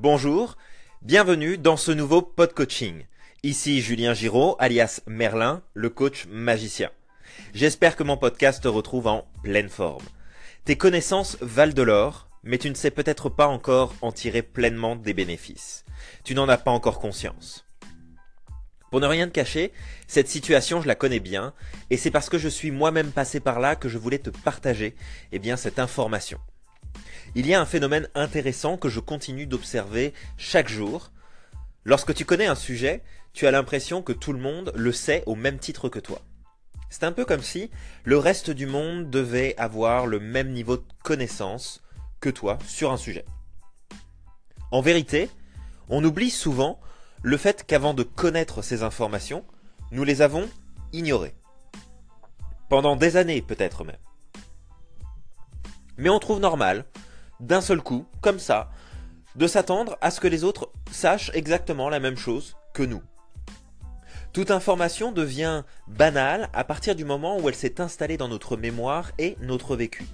Bonjour, bienvenue dans ce nouveau pod coaching. Ici Julien Giraud, alias Merlin, le coach magicien. J'espère que mon podcast te retrouve en pleine forme. Tes connaissances valent de l'or, mais tu ne sais peut-être pas encore en tirer pleinement des bénéfices. Tu n'en as pas encore conscience. Pour ne rien te cacher, cette situation je la connais bien, et c'est parce que je suis moi-même passé par là que je voulais te partager eh bien, cette information. Il y a un phénomène intéressant que je continue d'observer chaque jour. Lorsque tu connais un sujet, tu as l'impression que tout le monde le sait au même titre que toi. C'est un peu comme si le reste du monde devait avoir le même niveau de connaissance que toi sur un sujet. En vérité, on oublie souvent le fait qu'avant de connaître ces informations, nous les avons ignorées. Pendant des années peut-être même. Mais on trouve normal d'un seul coup, comme ça, de s'attendre à ce que les autres sachent exactement la même chose que nous. Toute information devient banale à partir du moment où elle s'est installée dans notre mémoire et notre vécu.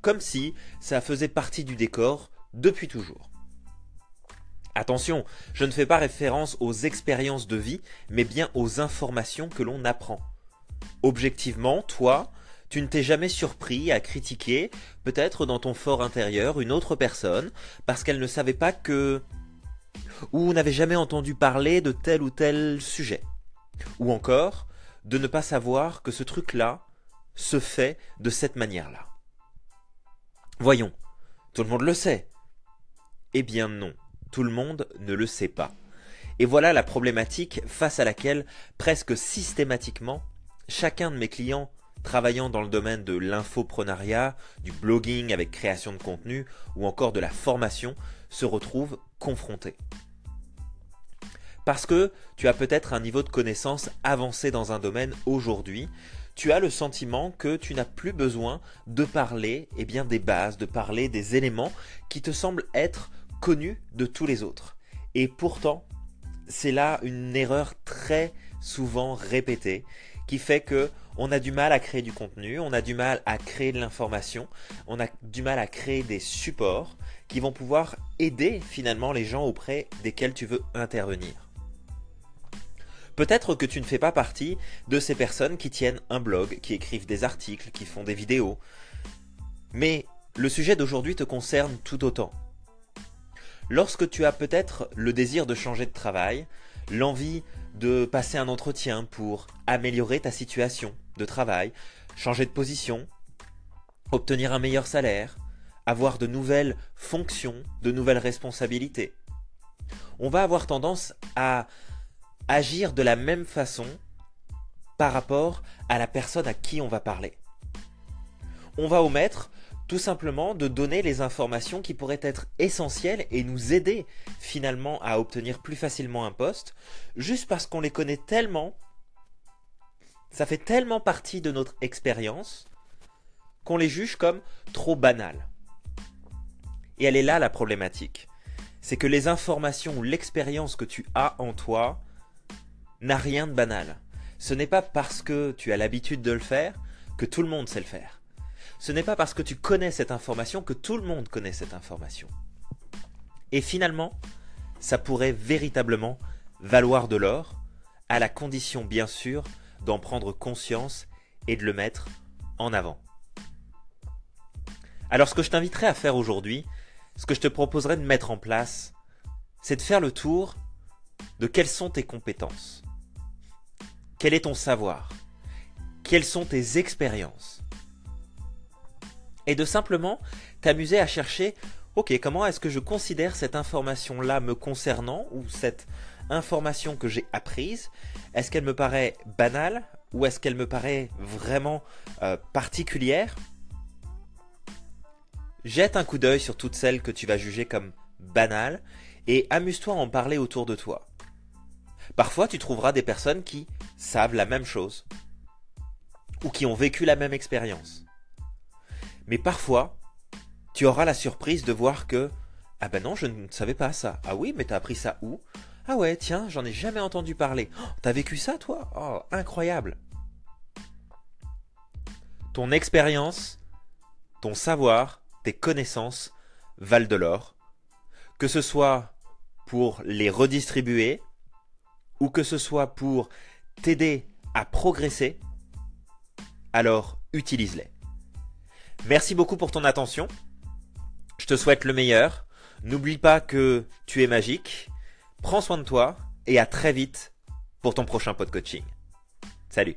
Comme si ça faisait partie du décor depuis toujours. Attention, je ne fais pas référence aux expériences de vie, mais bien aux informations que l'on apprend. Objectivement, toi, tu ne t'es jamais surpris à critiquer, peut-être dans ton fort intérieur, une autre personne, parce qu'elle ne savait pas que... ou n'avait jamais entendu parler de tel ou tel sujet. Ou encore, de ne pas savoir que ce truc-là se fait de cette manière-là. Voyons, tout le monde le sait. Eh bien non, tout le monde ne le sait pas. Et voilà la problématique face à laquelle, presque systématiquement, chacun de mes clients travaillant dans le domaine de l'infoprenariat, du blogging avec création de contenu ou encore de la formation se retrouvent confrontés. Parce que tu as peut-être un niveau de connaissance avancé dans un domaine aujourd'hui, tu as le sentiment que tu n'as plus besoin de parler eh des bases, de parler des éléments qui te semblent être connus de tous les autres. Et pourtant, c'est là une erreur très souvent répétée qui fait que on a du mal à créer du contenu, on a du mal à créer de l'information, on a du mal à créer des supports qui vont pouvoir aider finalement les gens auprès desquels tu veux intervenir. Peut-être que tu ne fais pas partie de ces personnes qui tiennent un blog, qui écrivent des articles, qui font des vidéos. Mais le sujet d'aujourd'hui te concerne tout autant. Lorsque tu as peut-être le désir de changer de travail, l'envie de passer un entretien pour améliorer ta situation de travail, changer de position, obtenir un meilleur salaire, avoir de nouvelles fonctions, de nouvelles responsabilités. On va avoir tendance à agir de la même façon par rapport à la personne à qui on va parler. On va omettre tout simplement de donner les informations qui pourraient être essentielles et nous aider finalement à obtenir plus facilement un poste, juste parce qu'on les connaît tellement, ça fait tellement partie de notre expérience qu'on les juge comme trop banales. Et elle est là la problématique. C'est que les informations ou l'expérience que tu as en toi n'a rien de banal. Ce n'est pas parce que tu as l'habitude de le faire que tout le monde sait le faire ce n'est pas parce que tu connais cette information que tout le monde connaît cette information. Et finalement, ça pourrait véritablement valoir de l'or, à la condition bien sûr d'en prendre conscience et de le mettre en avant. Alors ce que je t'inviterai à faire aujourd'hui, ce que je te proposerai de mettre en place, c'est de faire le tour de quelles sont tes compétences, quel est ton savoir, quelles sont tes expériences, et de simplement t'amuser à chercher ok comment est-ce que je considère cette information là me concernant ou cette information que j'ai apprise? Est-ce qu'elle me paraît banale ou est-ce qu'elle me paraît vraiment euh, particulière? Jette un coup d'œil sur toutes celles que tu vas juger comme banales et amuse-toi à en parler autour de toi. Parfois tu trouveras des personnes qui savent la même chose ou qui ont vécu la même expérience. Mais parfois, tu auras la surprise de voir que ah ben non, je ne savais pas ça. Ah oui, mais t'as appris ça où? Ah ouais, tiens, j'en ai jamais entendu parler. Oh, t'as vécu ça toi? Oh, incroyable. Ton expérience, ton savoir, tes connaissances valent de l'or. que ce soit pour les redistribuer ou que ce soit pour t'aider à progresser, alors utilise-les. Merci beaucoup pour ton attention. Je te souhaite le meilleur. N'oublie pas que tu es magique. Prends soin de toi et à très vite pour ton prochain pod coaching. Salut